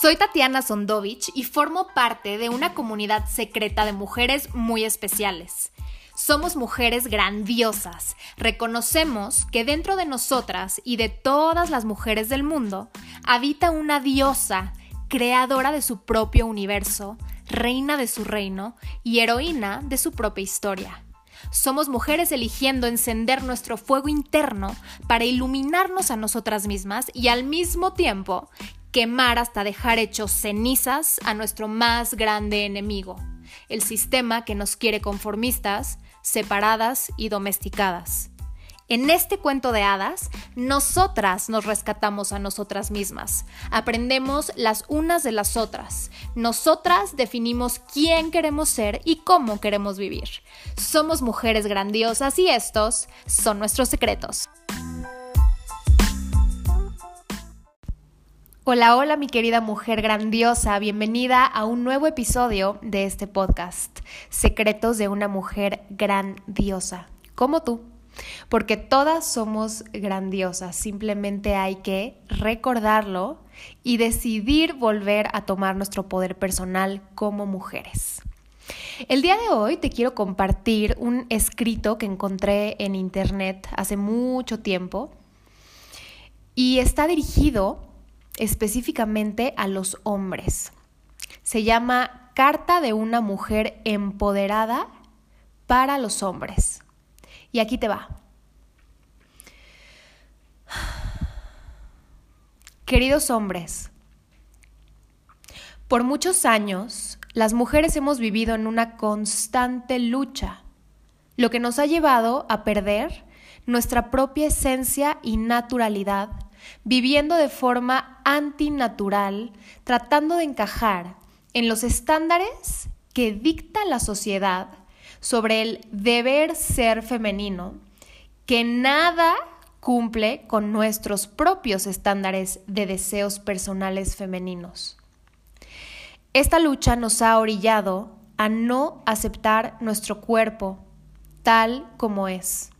Soy Tatiana Sondovich y formo parte de una comunidad secreta de mujeres muy especiales. Somos mujeres grandiosas. Reconocemos que dentro de nosotras y de todas las mujeres del mundo habita una diosa, creadora de su propio universo, reina de su reino y heroína de su propia historia. Somos mujeres eligiendo encender nuestro fuego interno para iluminarnos a nosotras mismas y al mismo tiempo quemar hasta dejar hechos cenizas a nuestro más grande enemigo, el sistema que nos quiere conformistas, separadas y domesticadas. En este cuento de hadas, nosotras nos rescatamos a nosotras mismas, aprendemos las unas de las otras, nosotras definimos quién queremos ser y cómo queremos vivir. Somos mujeres grandiosas y estos son nuestros secretos. Hola, hola mi querida mujer grandiosa, bienvenida a un nuevo episodio de este podcast, Secretos de una mujer grandiosa, como tú, porque todas somos grandiosas, simplemente hay que recordarlo y decidir volver a tomar nuestro poder personal como mujeres. El día de hoy te quiero compartir un escrito que encontré en internet hace mucho tiempo y está dirigido específicamente a los hombres. Se llama Carta de una mujer empoderada para los hombres. Y aquí te va. Queridos hombres, por muchos años las mujeres hemos vivido en una constante lucha, lo que nos ha llevado a perder nuestra propia esencia y naturalidad viviendo de forma antinatural, tratando de encajar en los estándares que dicta la sociedad sobre el deber ser femenino, que nada cumple con nuestros propios estándares de deseos personales femeninos. Esta lucha nos ha orillado a no aceptar nuestro cuerpo tal como es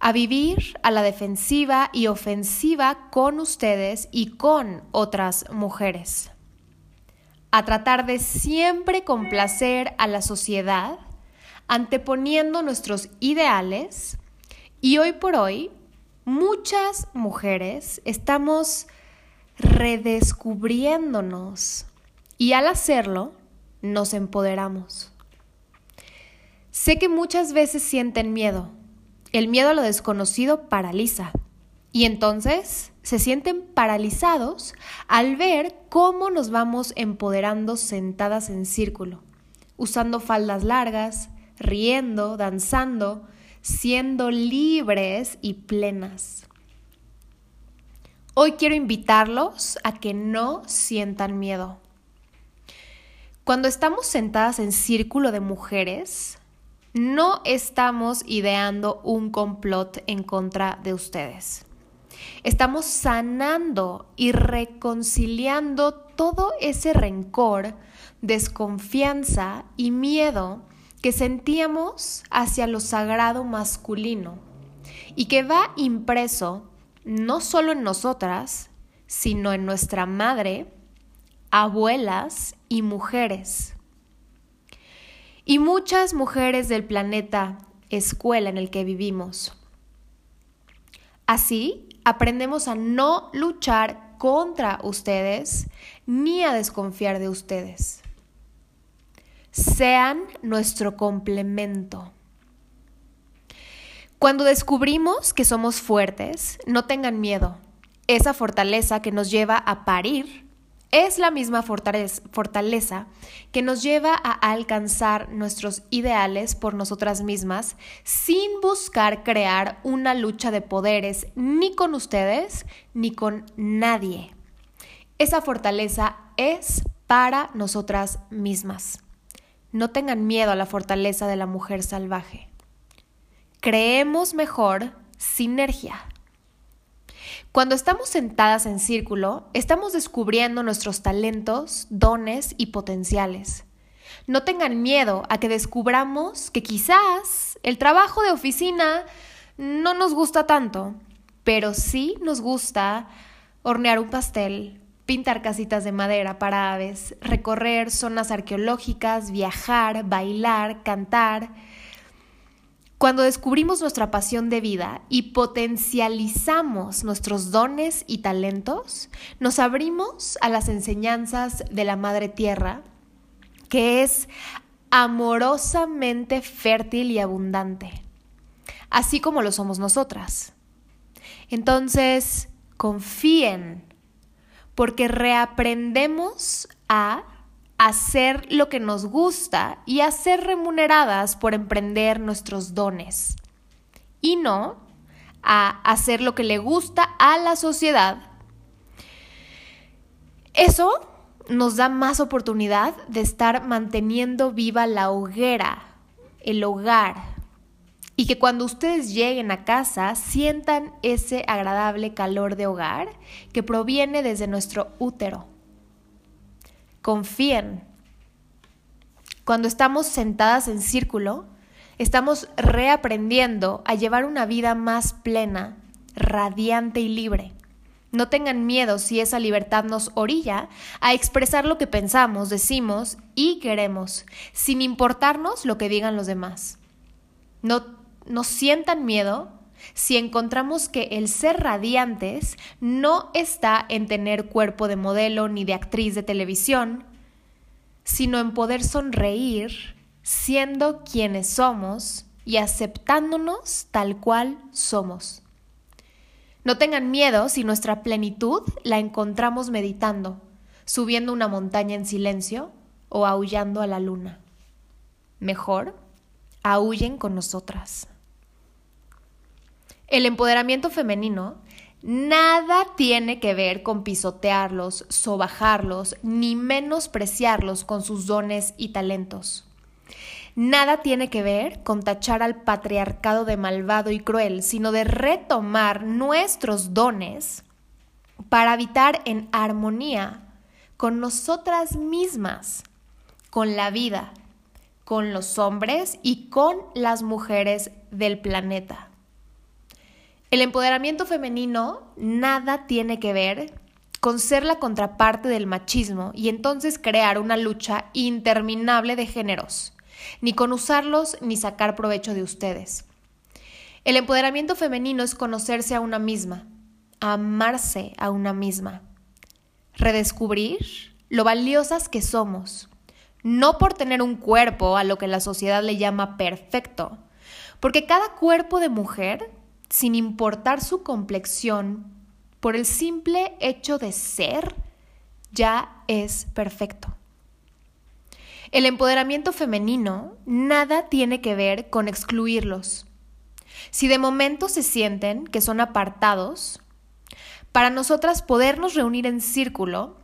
a vivir a la defensiva y ofensiva con ustedes y con otras mujeres, a tratar de siempre complacer a la sociedad, anteponiendo nuestros ideales y hoy por hoy muchas mujeres estamos redescubriéndonos y al hacerlo nos empoderamos. Sé que muchas veces sienten miedo el miedo a lo desconocido paraliza. Y entonces se sienten paralizados al ver cómo nos vamos empoderando sentadas en círculo, usando faldas largas, riendo, danzando, siendo libres y plenas. Hoy quiero invitarlos a que no sientan miedo. Cuando estamos sentadas en círculo de mujeres, no estamos ideando un complot en contra de ustedes. Estamos sanando y reconciliando todo ese rencor, desconfianza y miedo que sentíamos hacia lo sagrado masculino y que va impreso no solo en nosotras, sino en nuestra madre, abuelas y mujeres y muchas mujeres del planeta escuela en el que vivimos. Así, aprendemos a no luchar contra ustedes ni a desconfiar de ustedes. Sean nuestro complemento. Cuando descubrimos que somos fuertes, no tengan miedo. Esa fortaleza que nos lleva a parir es la misma fortaleza que nos lleva a alcanzar nuestros ideales por nosotras mismas sin buscar crear una lucha de poderes ni con ustedes ni con nadie. Esa fortaleza es para nosotras mismas. No tengan miedo a la fortaleza de la mujer salvaje. Creemos mejor sinergia. Cuando estamos sentadas en círculo, estamos descubriendo nuestros talentos, dones y potenciales. No tengan miedo a que descubramos que quizás el trabajo de oficina no nos gusta tanto, pero sí nos gusta hornear un pastel, pintar casitas de madera para aves, recorrer zonas arqueológicas, viajar, bailar, cantar. Cuando descubrimos nuestra pasión de vida y potencializamos nuestros dones y talentos, nos abrimos a las enseñanzas de la Madre Tierra, que es amorosamente fértil y abundante, así como lo somos nosotras. Entonces, confíen porque reaprendemos a hacer lo que nos gusta y a ser remuneradas por emprender nuestros dones y no a hacer lo que le gusta a la sociedad. Eso nos da más oportunidad de estar manteniendo viva la hoguera, el hogar, y que cuando ustedes lleguen a casa sientan ese agradable calor de hogar que proviene desde nuestro útero. Confíen. Cuando estamos sentadas en círculo, estamos reaprendiendo a llevar una vida más plena, radiante y libre. No tengan miedo si esa libertad nos orilla a expresar lo que pensamos, decimos y queremos, sin importarnos lo que digan los demás. No no sientan miedo si encontramos que el ser radiantes no está en tener cuerpo de modelo ni de actriz de televisión, sino en poder sonreír siendo quienes somos y aceptándonos tal cual somos. No tengan miedo si nuestra plenitud la encontramos meditando, subiendo una montaña en silencio o aullando a la luna. Mejor, aúllen con nosotras. El empoderamiento femenino nada tiene que ver con pisotearlos, sobajarlos, ni menospreciarlos con sus dones y talentos. Nada tiene que ver con tachar al patriarcado de malvado y cruel, sino de retomar nuestros dones para habitar en armonía con nosotras mismas, con la vida, con los hombres y con las mujeres del planeta. El empoderamiento femenino nada tiene que ver con ser la contraparte del machismo y entonces crear una lucha interminable de géneros, ni con usarlos ni sacar provecho de ustedes. El empoderamiento femenino es conocerse a una misma, amarse a una misma, redescubrir lo valiosas que somos, no por tener un cuerpo a lo que la sociedad le llama perfecto, porque cada cuerpo de mujer sin importar su complexión, por el simple hecho de ser, ya es perfecto. El empoderamiento femenino nada tiene que ver con excluirlos. Si de momento se sienten que son apartados, para nosotras podernos reunir en círculo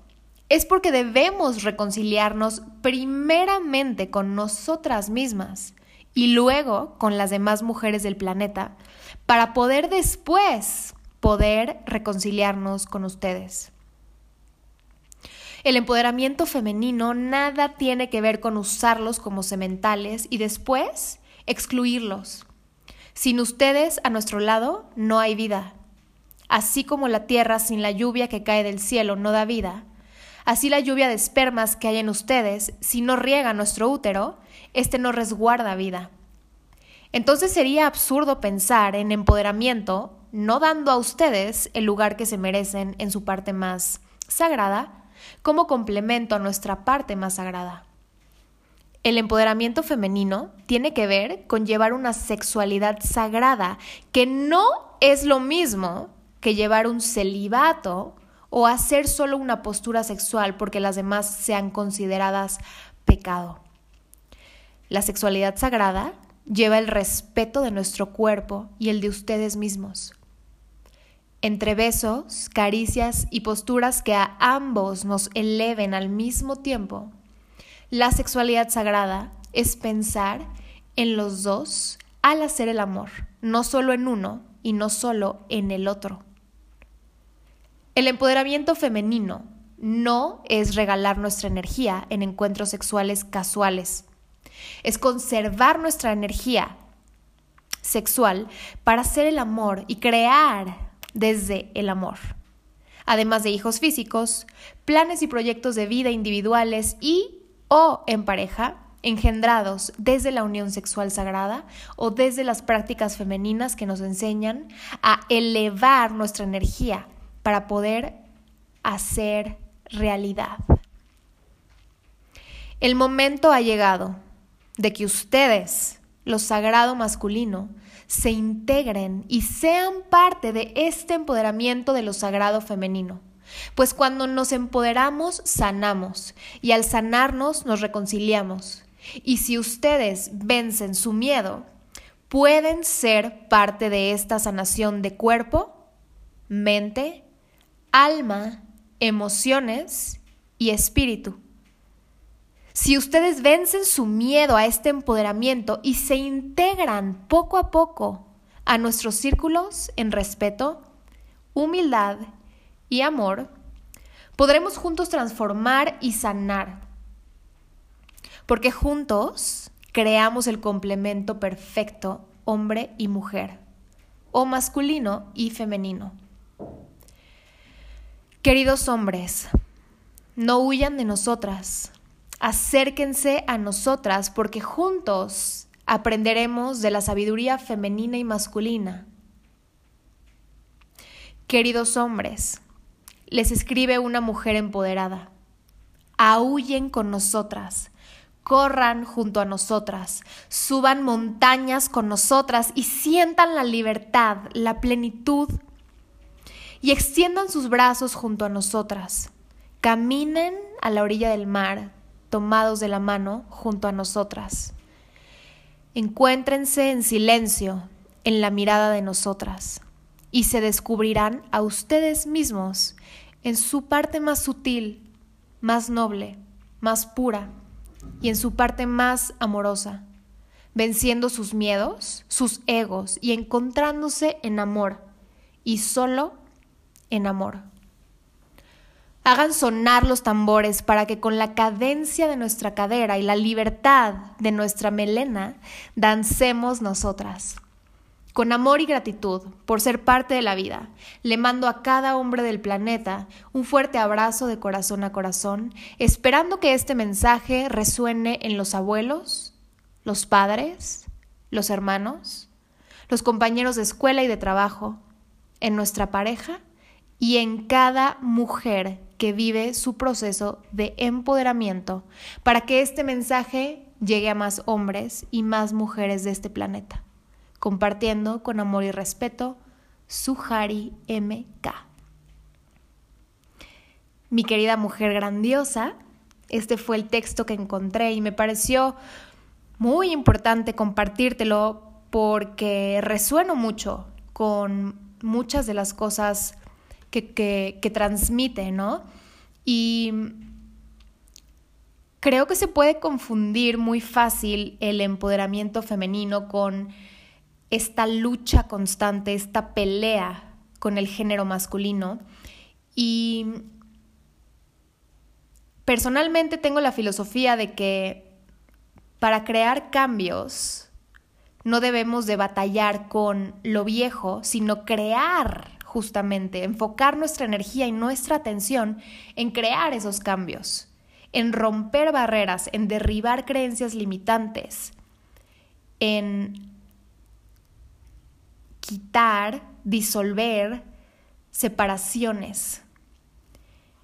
es porque debemos reconciliarnos primeramente con nosotras mismas y luego con las demás mujeres del planeta para poder después poder reconciliarnos con ustedes. El empoderamiento femenino nada tiene que ver con usarlos como sementales y después excluirlos. Sin ustedes a nuestro lado no hay vida. Así como la tierra sin la lluvia que cae del cielo no da vida, así la lluvia de espermas que hay en ustedes, si no riega nuestro útero, este no resguarda vida. Entonces sería absurdo pensar en empoderamiento no dando a ustedes el lugar que se merecen en su parte más sagrada como complemento a nuestra parte más sagrada. El empoderamiento femenino tiene que ver con llevar una sexualidad sagrada, que no es lo mismo que llevar un celibato o hacer solo una postura sexual porque las demás sean consideradas pecado. La sexualidad sagrada lleva el respeto de nuestro cuerpo y el de ustedes mismos. Entre besos, caricias y posturas que a ambos nos eleven al mismo tiempo, la sexualidad sagrada es pensar en los dos al hacer el amor, no solo en uno y no solo en el otro. El empoderamiento femenino no es regalar nuestra energía en encuentros sexuales casuales es conservar nuestra energía sexual para hacer el amor y crear desde el amor. además de hijos físicos, planes y proyectos de vida individuales y o en pareja, engendrados desde la unión sexual sagrada o desde las prácticas femeninas que nos enseñan a elevar nuestra energía para poder hacer realidad. El momento ha llegado de que ustedes, lo sagrado masculino, se integren y sean parte de este empoderamiento de lo sagrado femenino. Pues cuando nos empoderamos, sanamos, y al sanarnos nos reconciliamos. Y si ustedes vencen su miedo, pueden ser parte de esta sanación de cuerpo, mente, alma, emociones y espíritu. Si ustedes vencen su miedo a este empoderamiento y se integran poco a poco a nuestros círculos en respeto, humildad y amor, podremos juntos transformar y sanar. Porque juntos creamos el complemento perfecto hombre y mujer, o masculino y femenino. Queridos hombres, no huyan de nosotras, acérquense a nosotras porque juntos aprenderemos de la sabiduría femenina y masculina. Queridos hombres, les escribe una mujer empoderada. Aúllen con nosotras, corran junto a nosotras, suban montañas con nosotras y sientan la libertad, la plenitud y extiendan sus brazos junto a nosotras. Caminen a la orilla del mar, tomados de la mano junto a nosotras. Encuéntrense en silencio en la mirada de nosotras y se descubrirán a ustedes mismos en su parte más sutil, más noble, más pura y en su parte más amorosa, venciendo sus miedos, sus egos y encontrándose en amor y solo en amor. Hagan sonar los tambores para que con la cadencia de nuestra cadera y la libertad de nuestra melena dancemos nosotras. Con amor y gratitud por ser parte de la vida, le mando a cada hombre del planeta un fuerte abrazo de corazón a corazón, esperando que este mensaje resuene en los abuelos, los padres, los hermanos, los compañeros de escuela y de trabajo, en nuestra pareja y en cada mujer que vive su proceso de empoderamiento para que este mensaje llegue a más hombres y más mujeres de este planeta, compartiendo con amor y respeto Suhari MK. Mi querida mujer grandiosa, este fue el texto que encontré y me pareció muy importante compartírtelo porque resueno mucho con muchas de las cosas que, transmite, ¿no? Y creo que se puede confundir muy fácil el empoderamiento femenino con esta lucha constante, esta pelea con el género masculino. Y personalmente tengo la filosofía de que para crear cambios no debemos de batallar con lo viejo, sino crear justamente, enfocar nuestra energía y nuestra atención en crear esos cambios, en romper barreras, en derribar creencias limitantes, en quitar, disolver separaciones.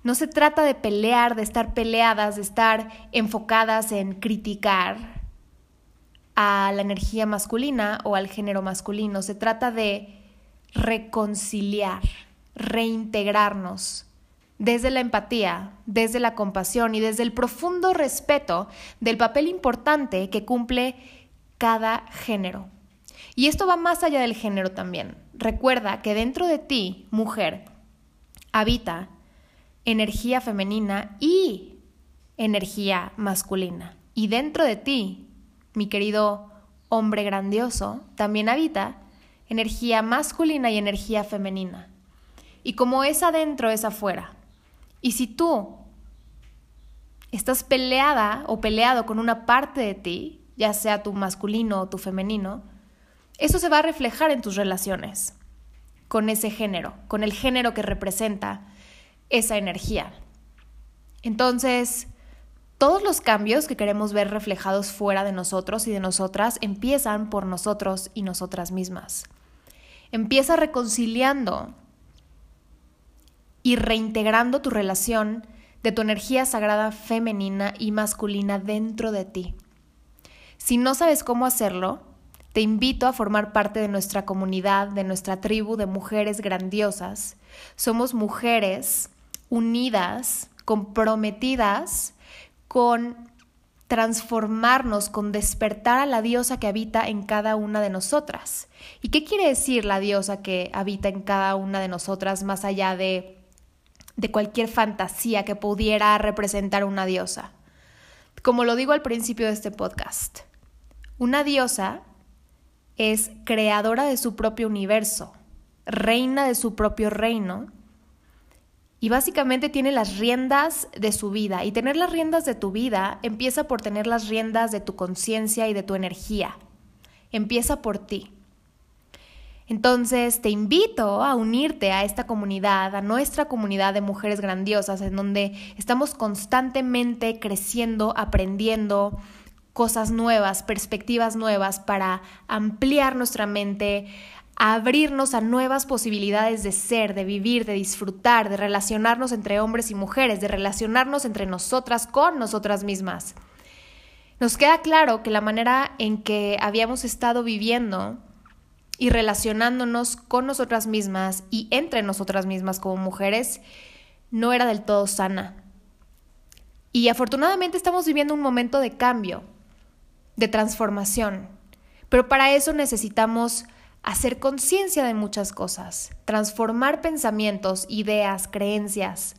No se trata de pelear, de estar peleadas, de estar enfocadas en criticar a la energía masculina o al género masculino. Se trata de reconciliar, reintegrarnos desde la empatía, desde la compasión y desde el profundo respeto del papel importante que cumple cada género. Y esto va más allá del género también. Recuerda que dentro de ti, mujer, habita energía femenina y energía masculina. Y dentro de ti, mi querido hombre grandioso, también habita energía masculina y energía femenina. Y como es adentro, es afuera. Y si tú estás peleada o peleado con una parte de ti, ya sea tu masculino o tu femenino, eso se va a reflejar en tus relaciones con ese género, con el género que representa esa energía. Entonces, todos los cambios que queremos ver reflejados fuera de nosotros y de nosotras empiezan por nosotros y nosotras mismas. Empieza reconciliando y reintegrando tu relación de tu energía sagrada femenina y masculina dentro de ti. Si no sabes cómo hacerlo, te invito a formar parte de nuestra comunidad, de nuestra tribu de mujeres grandiosas. Somos mujeres unidas, comprometidas con transformarnos, con despertar a la diosa que habita en cada una de nosotras. ¿Y qué quiere decir la diosa que habita en cada una de nosotras más allá de, de cualquier fantasía que pudiera representar una diosa? Como lo digo al principio de este podcast, una diosa es creadora de su propio universo, reina de su propio reino y básicamente tiene las riendas de su vida. Y tener las riendas de tu vida empieza por tener las riendas de tu conciencia y de tu energía. Empieza por ti. Entonces te invito a unirte a esta comunidad, a nuestra comunidad de mujeres grandiosas, en donde estamos constantemente creciendo, aprendiendo, cosas nuevas, perspectivas nuevas para ampliar nuestra mente, abrirnos a nuevas posibilidades de ser, de vivir, de disfrutar, de relacionarnos entre hombres y mujeres, de relacionarnos entre nosotras con nosotras mismas. Nos queda claro que la manera en que habíamos estado viviendo y relacionándonos con nosotras mismas y entre nosotras mismas como mujeres no era del todo sana. Y afortunadamente estamos viviendo un momento de cambio, de transformación. Pero para eso necesitamos hacer conciencia de muchas cosas, transformar pensamientos, ideas, creencias.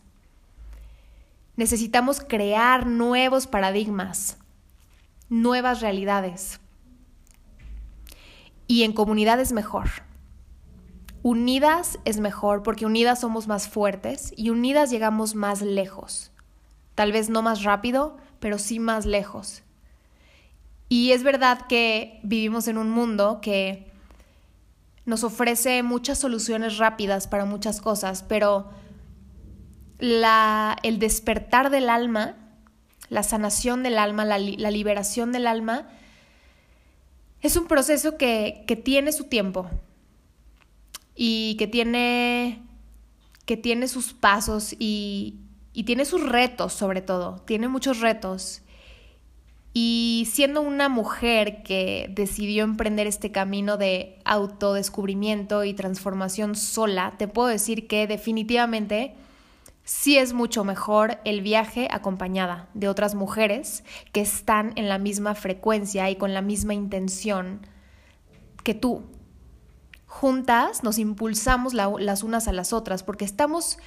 Necesitamos crear nuevos paradigmas, nuevas realidades. Y en comunidad es mejor. Unidas es mejor porque unidas somos más fuertes y unidas llegamos más lejos. Tal vez no más rápido, pero sí más lejos. Y es verdad que vivimos en un mundo que nos ofrece muchas soluciones rápidas para muchas cosas, pero la, el despertar del alma, la sanación del alma, la, liberación del alma, es un proceso que, que tiene su tiempo y que tiene, que tiene sus pasos y, y tiene sus retos sobre todo, tiene muchos retos. Y siendo una mujer que decidió emprender este camino de autodescubrimiento y transformación sola, te puedo decir que definitivamente sí es mucho mejor el viaje acompañada de otras mujeres que están en la misma frecuencia y con la misma intención que tú. Juntas nos impulsamos las unas a las otras porque estamos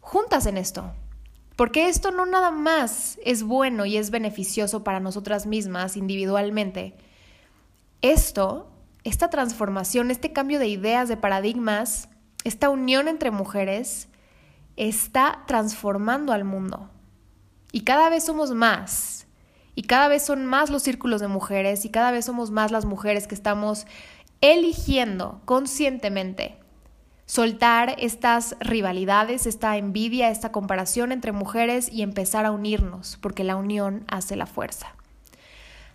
juntas en esto. Porque esto no nada más es bueno y es beneficioso para nosotras mismas individualmente. Esto, esta transformación, este cambio de ideas, de paradigmas, esta unión entre mujeres, está transformando al mundo. Y cada vez somos más. Y cada vez son más los círculos de mujeres y cada vez somos más las mujeres que estamos eligiendo conscientemente soltar estas rivalidades, esta envidia, esta comparación entre mujeres y empezar a unirnos, porque la unión hace la fuerza.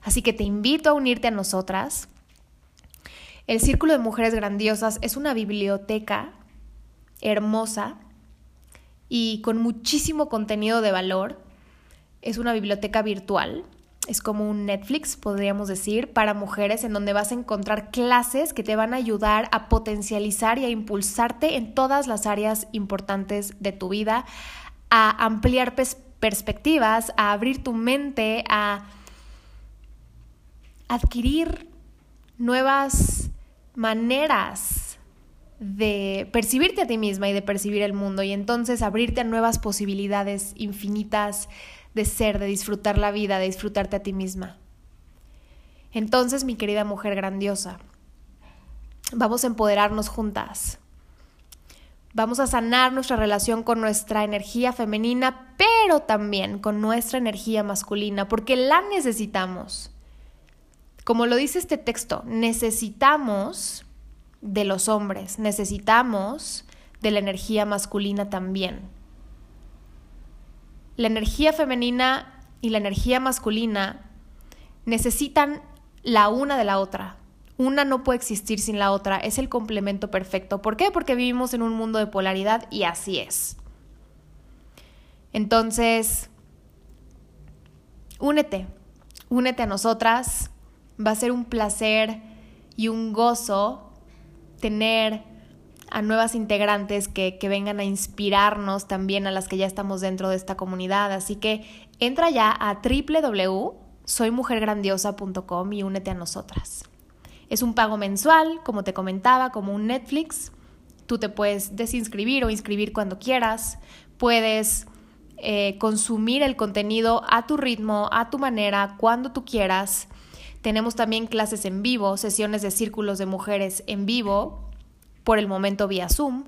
Así que te invito a unirte a nosotras. El Círculo de Mujeres Grandiosas es una biblioteca hermosa y con muchísimo contenido de valor. Es una biblioteca virtual es como un Netflix, podríamos decir, para mujeres en donde vas a encontrar clases que te van a ayudar a potencializar y a impulsarte en todas las áreas importantes de tu vida, a ampliar perspectivas, a abrir tu mente, a adquirir nuevas maneras de percibirte a ti misma y de percibir el mundo y entonces abrirte a nuevas posibilidades infinitas de ser, de disfrutar la vida, de disfrutarte a ti misma. Entonces, mi querida mujer grandiosa, vamos a empoderarnos juntas. Vamos a sanar nuestra relación con nuestra energía femenina, pero también con nuestra energía masculina, porque la necesitamos. Como lo dice este texto, necesitamos de los hombres, necesitamos de la energía masculina también. La energía femenina y la energía masculina necesitan la una de la otra. Una no puede existir sin la otra, es el complemento perfecto. ¿Por qué? Porque vivimos en un mundo de polaridad y así es. Entonces, únete, únete a nosotras. Va a ser un placer y un gozo tener a nuevas integrantes que, que, vengan a inspirarnos también a las que ya estamos dentro de esta comunidad. Así que entra ya a www.soymujergrandiosa.com y únete a nosotras. Es un pago mensual, como te comentaba, como un Netflix. Tú te puedes desinscribir o inscribir cuando quieras. Puedes eh, consumir el contenido a tu ritmo, a tu manera, cuando tú quieras. Tenemos también clases en vivo, sesiones de círculos de mujeres en vivo, por el momento vía Zoom.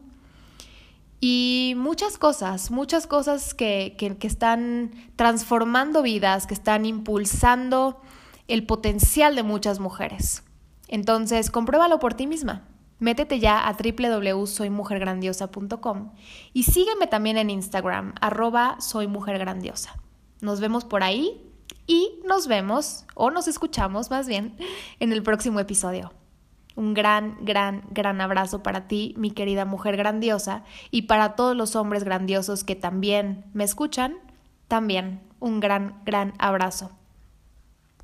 Y muchas cosas, muchas cosas que, que, están transformando vidas, que están impulsando el potencial de muchas mujeres. Entonces, compruébalo por ti misma. Métete ya a www.soymujergrandiosa.com y sígueme también en Instagram, arroba soymujergrandiosa. Nos vemos por ahí y nos vemos, o nos escuchamos más bien, en el próximo episodio. Un gran, gran, gran abrazo para ti, mi querida mujer grandiosa, y para todos los hombres grandiosos que también me escuchan, también un gran, gran abrazo.